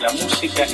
La música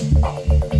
Thank you.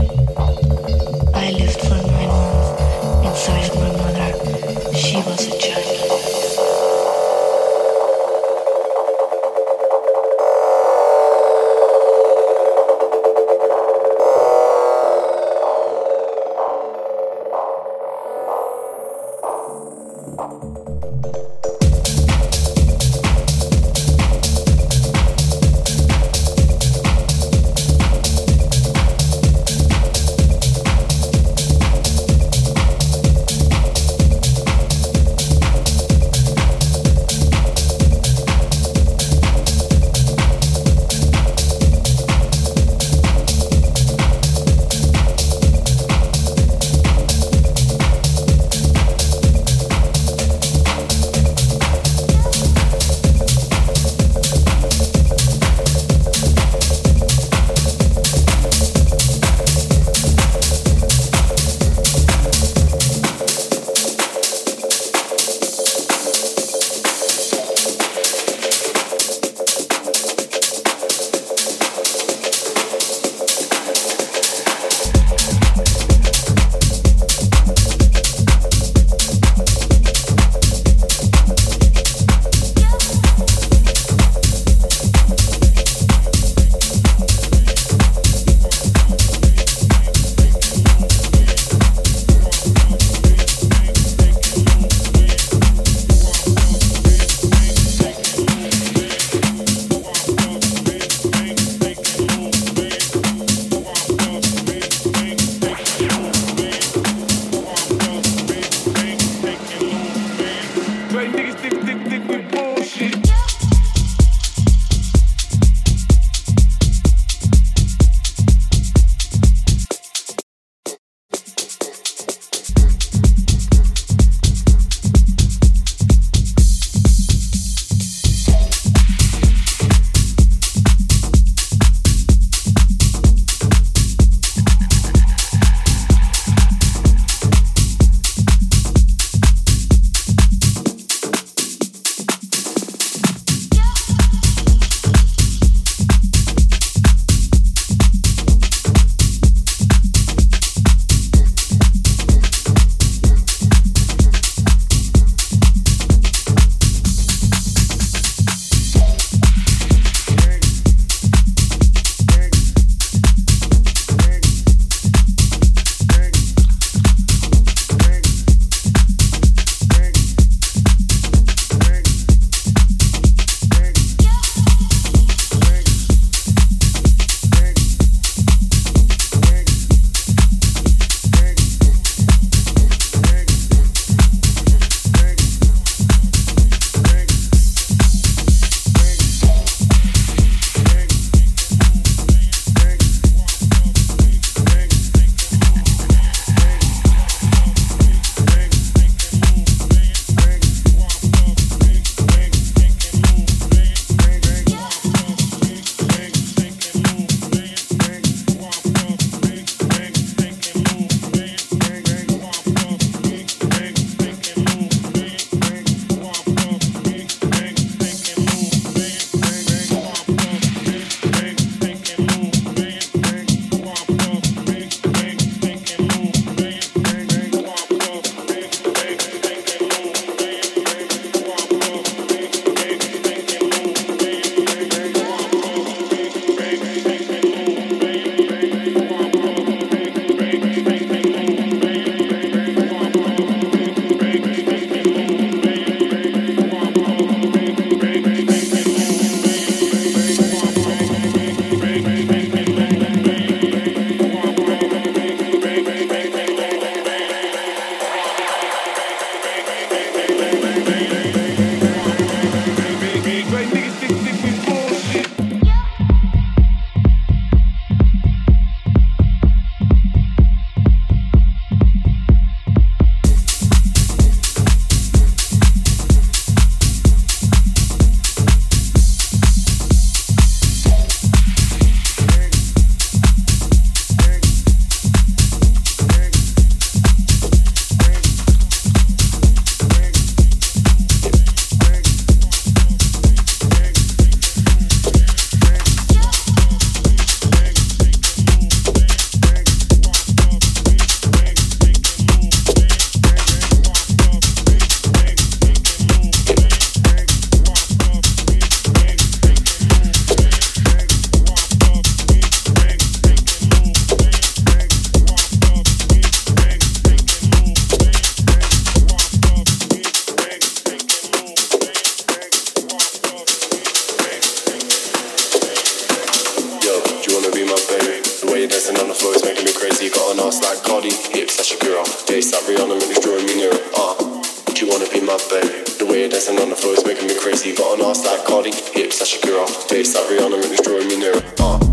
Dancing on the floor is making me crazy. Got an ass like Cardi, hips like Shakira. Face like Rihanna, and it's drawing me nearer. Ah, uh, do you wanna be my babe? The way you're dancing on the floor is making me crazy. Got an ass like Cardi, hips like Shakira. Face like Rihanna, and it's drawing me nearer. Ah. Uh,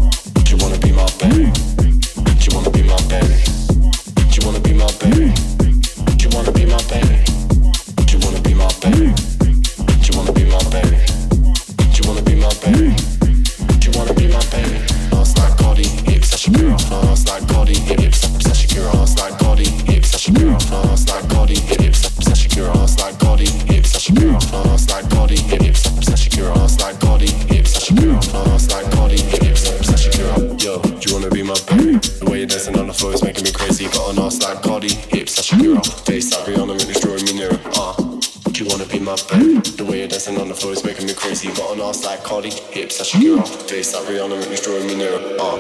Cardi hips, that Shakira, face that Rihanna, make me draw me. Uh.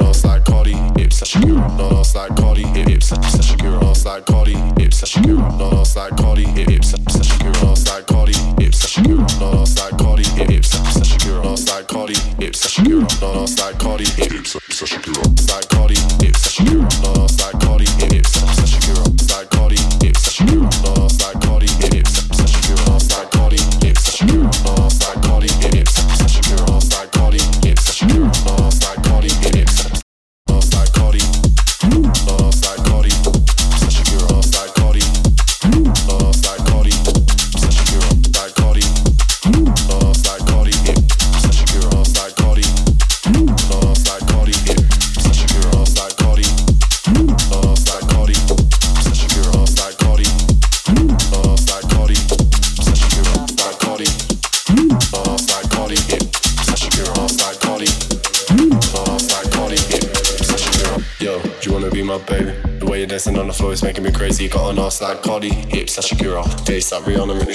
like Cardi, hips like Shakira, face like Rihanna, really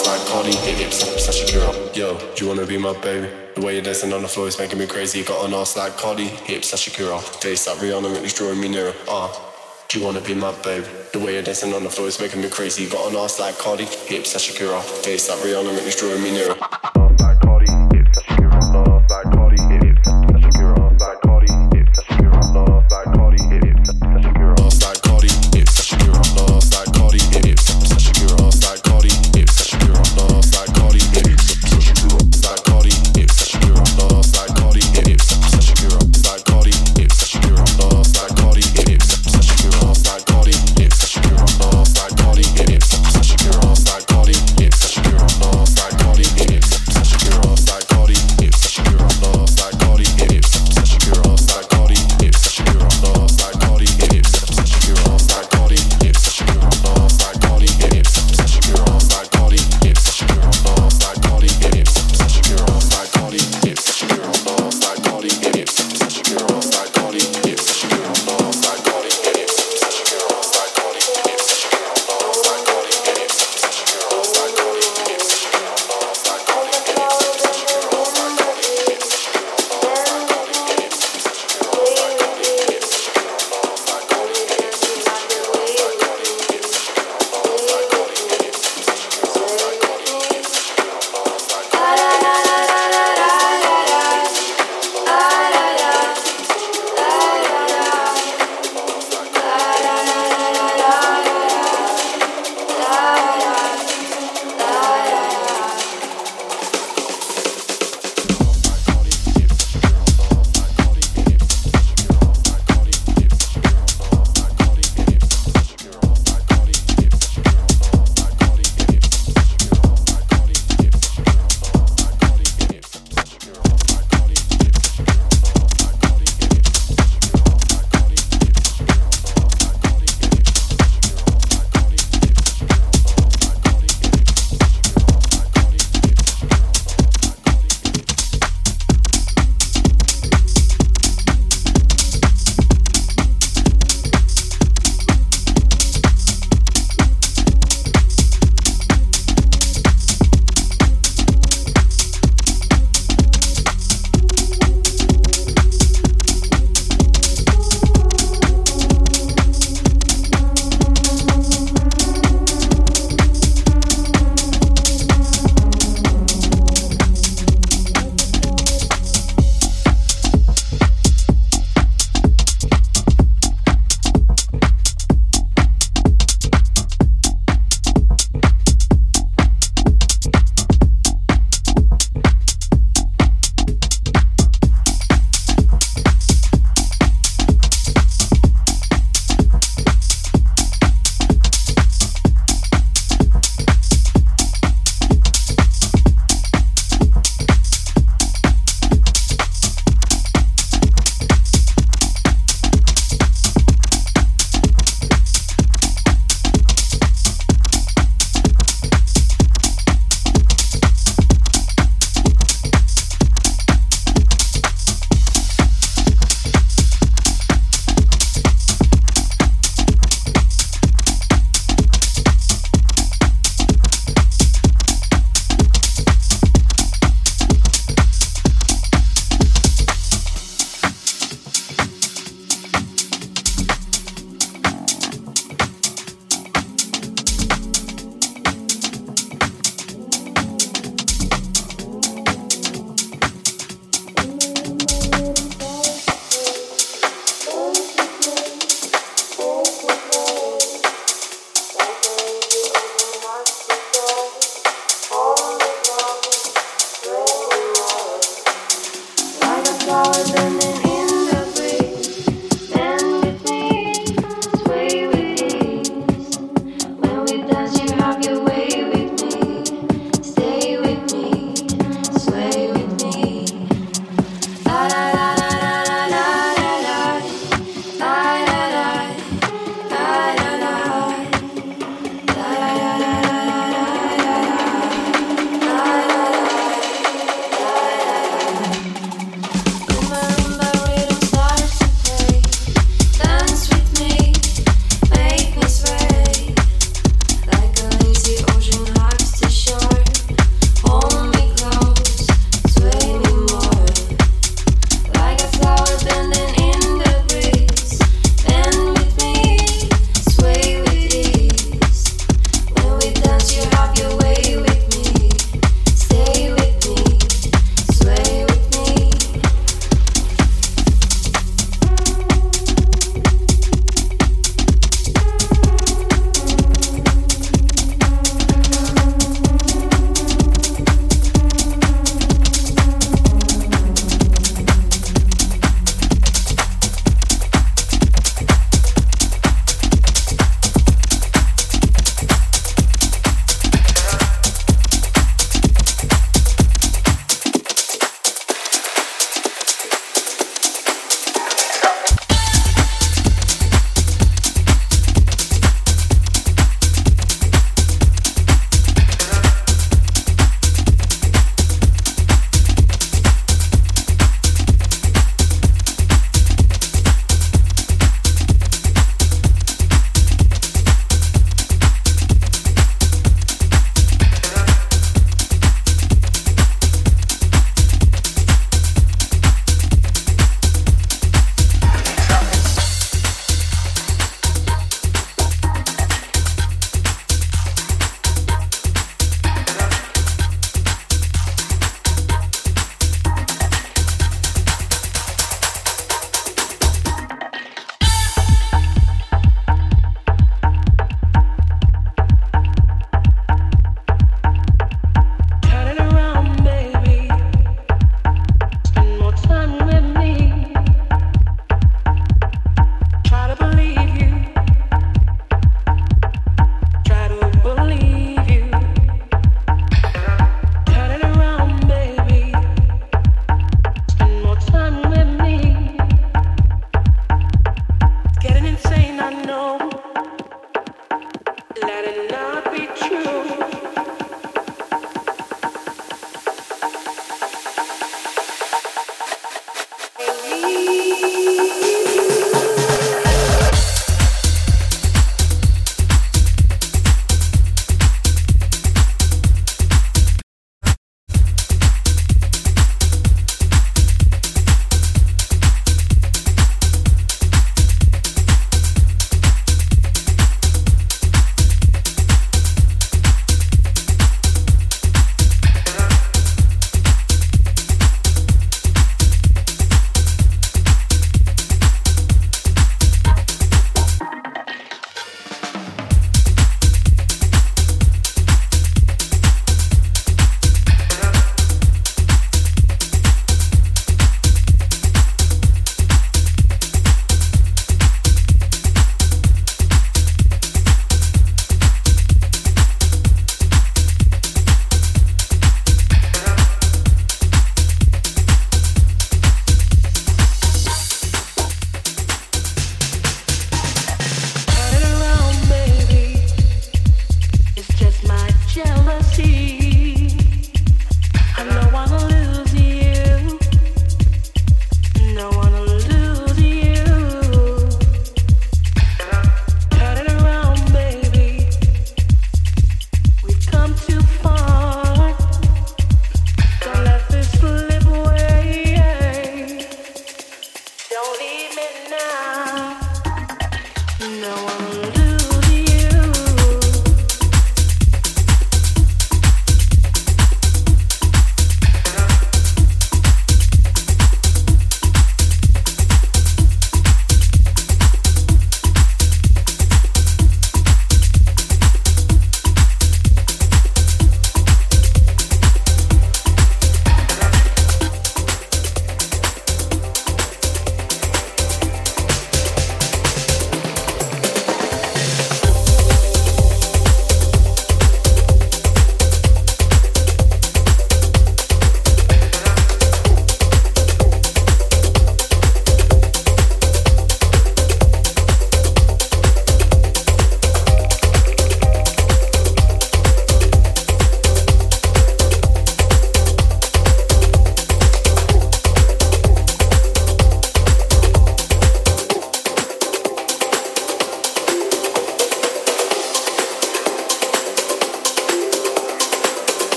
it's like Cardi hips. I'm such a girl. Yo, do you wanna be my baby? The way you're dancing on the floor is making me crazy. Got an ass like Cardi hips. Such a girl. Face like Rihanna, really drawing me nearer. Ah. Uh. Do you wanna be my babe? The way you're dancing on the floor is making me crazy. Got an ass like Cardi, hips like girl. face like Rihanna, make me drawing me nearer.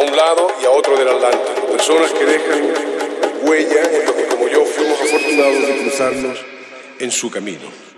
A un lado y a otro del Atlántico. Personas que dejan huella en lo que como yo fuimos afortunados de cruzarnos en su camino.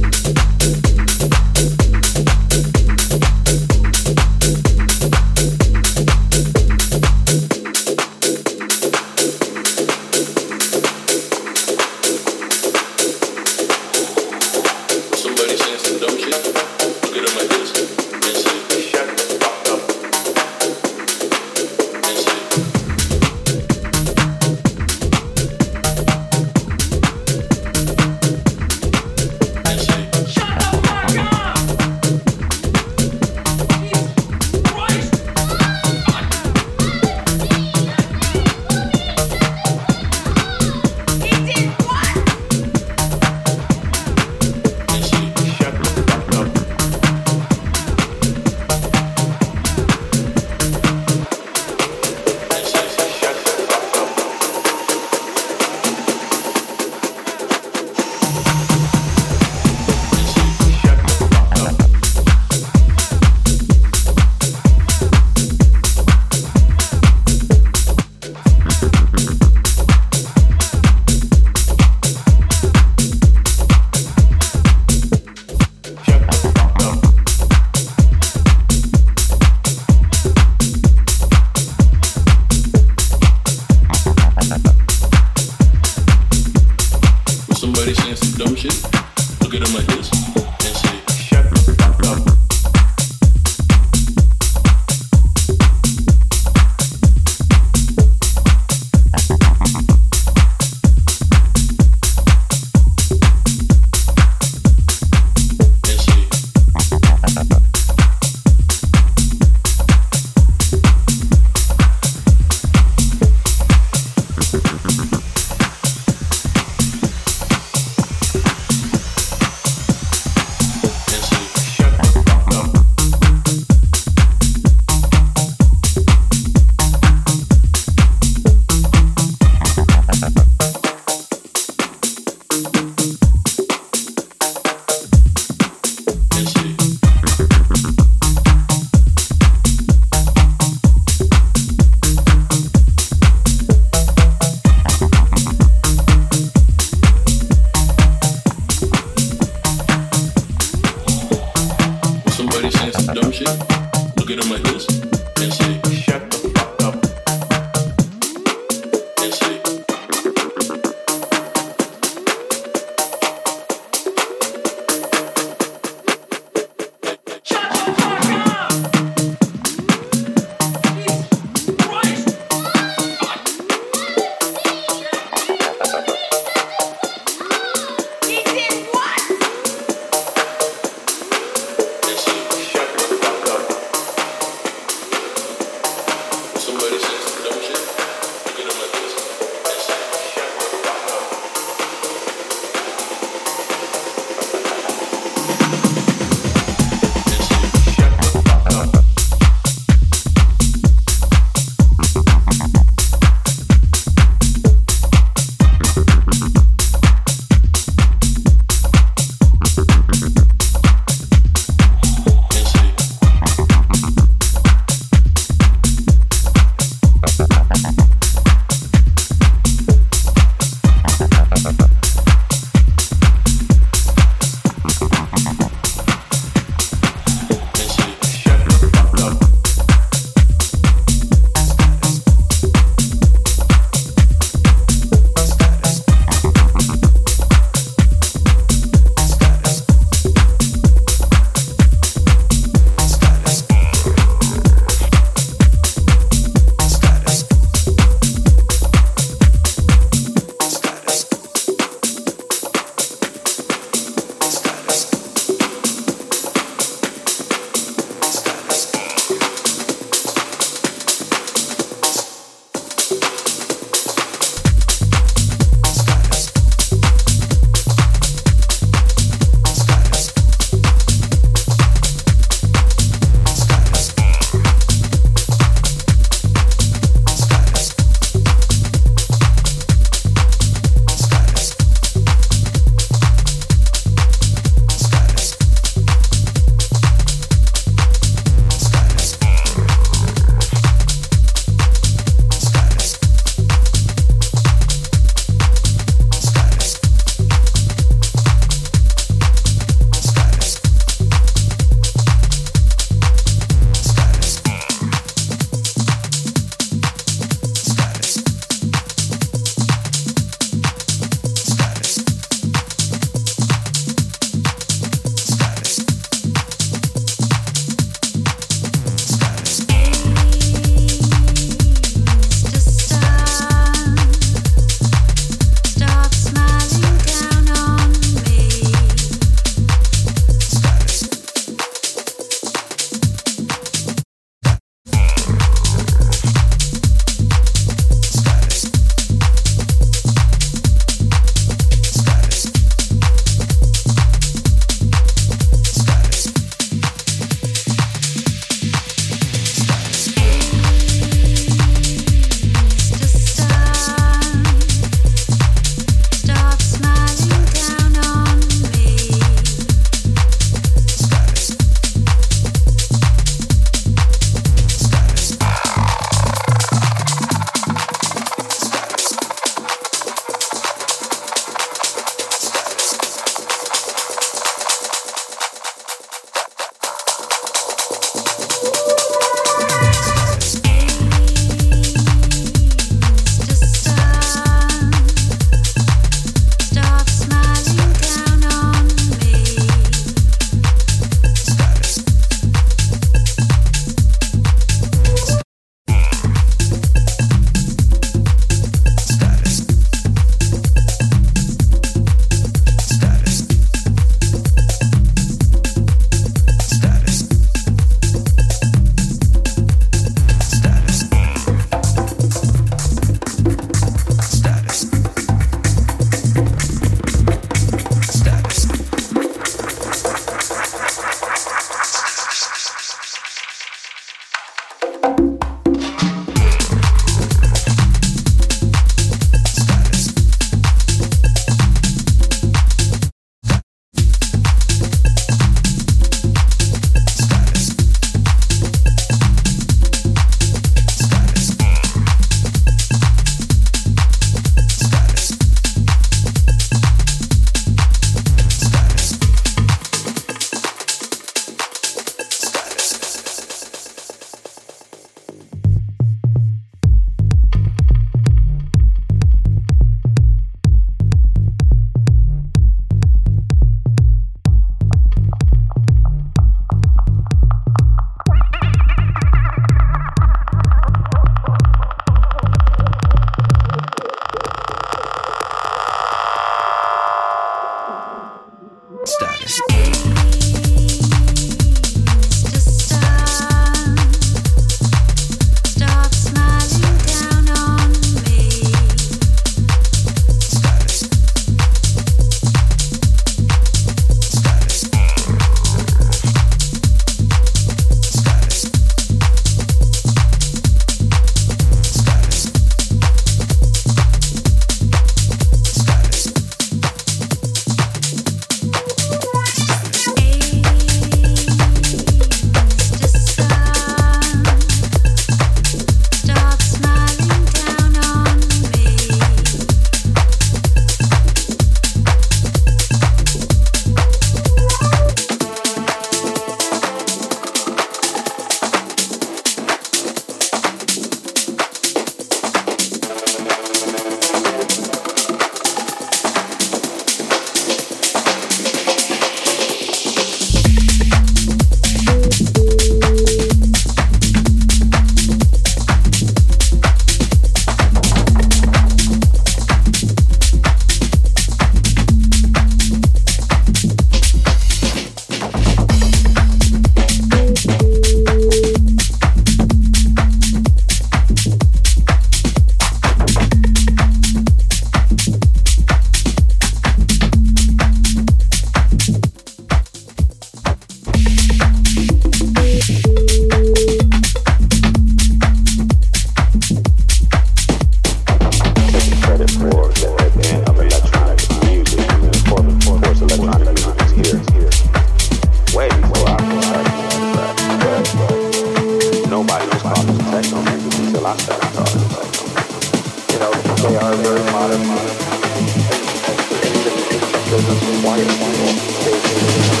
thousands of wires, wires,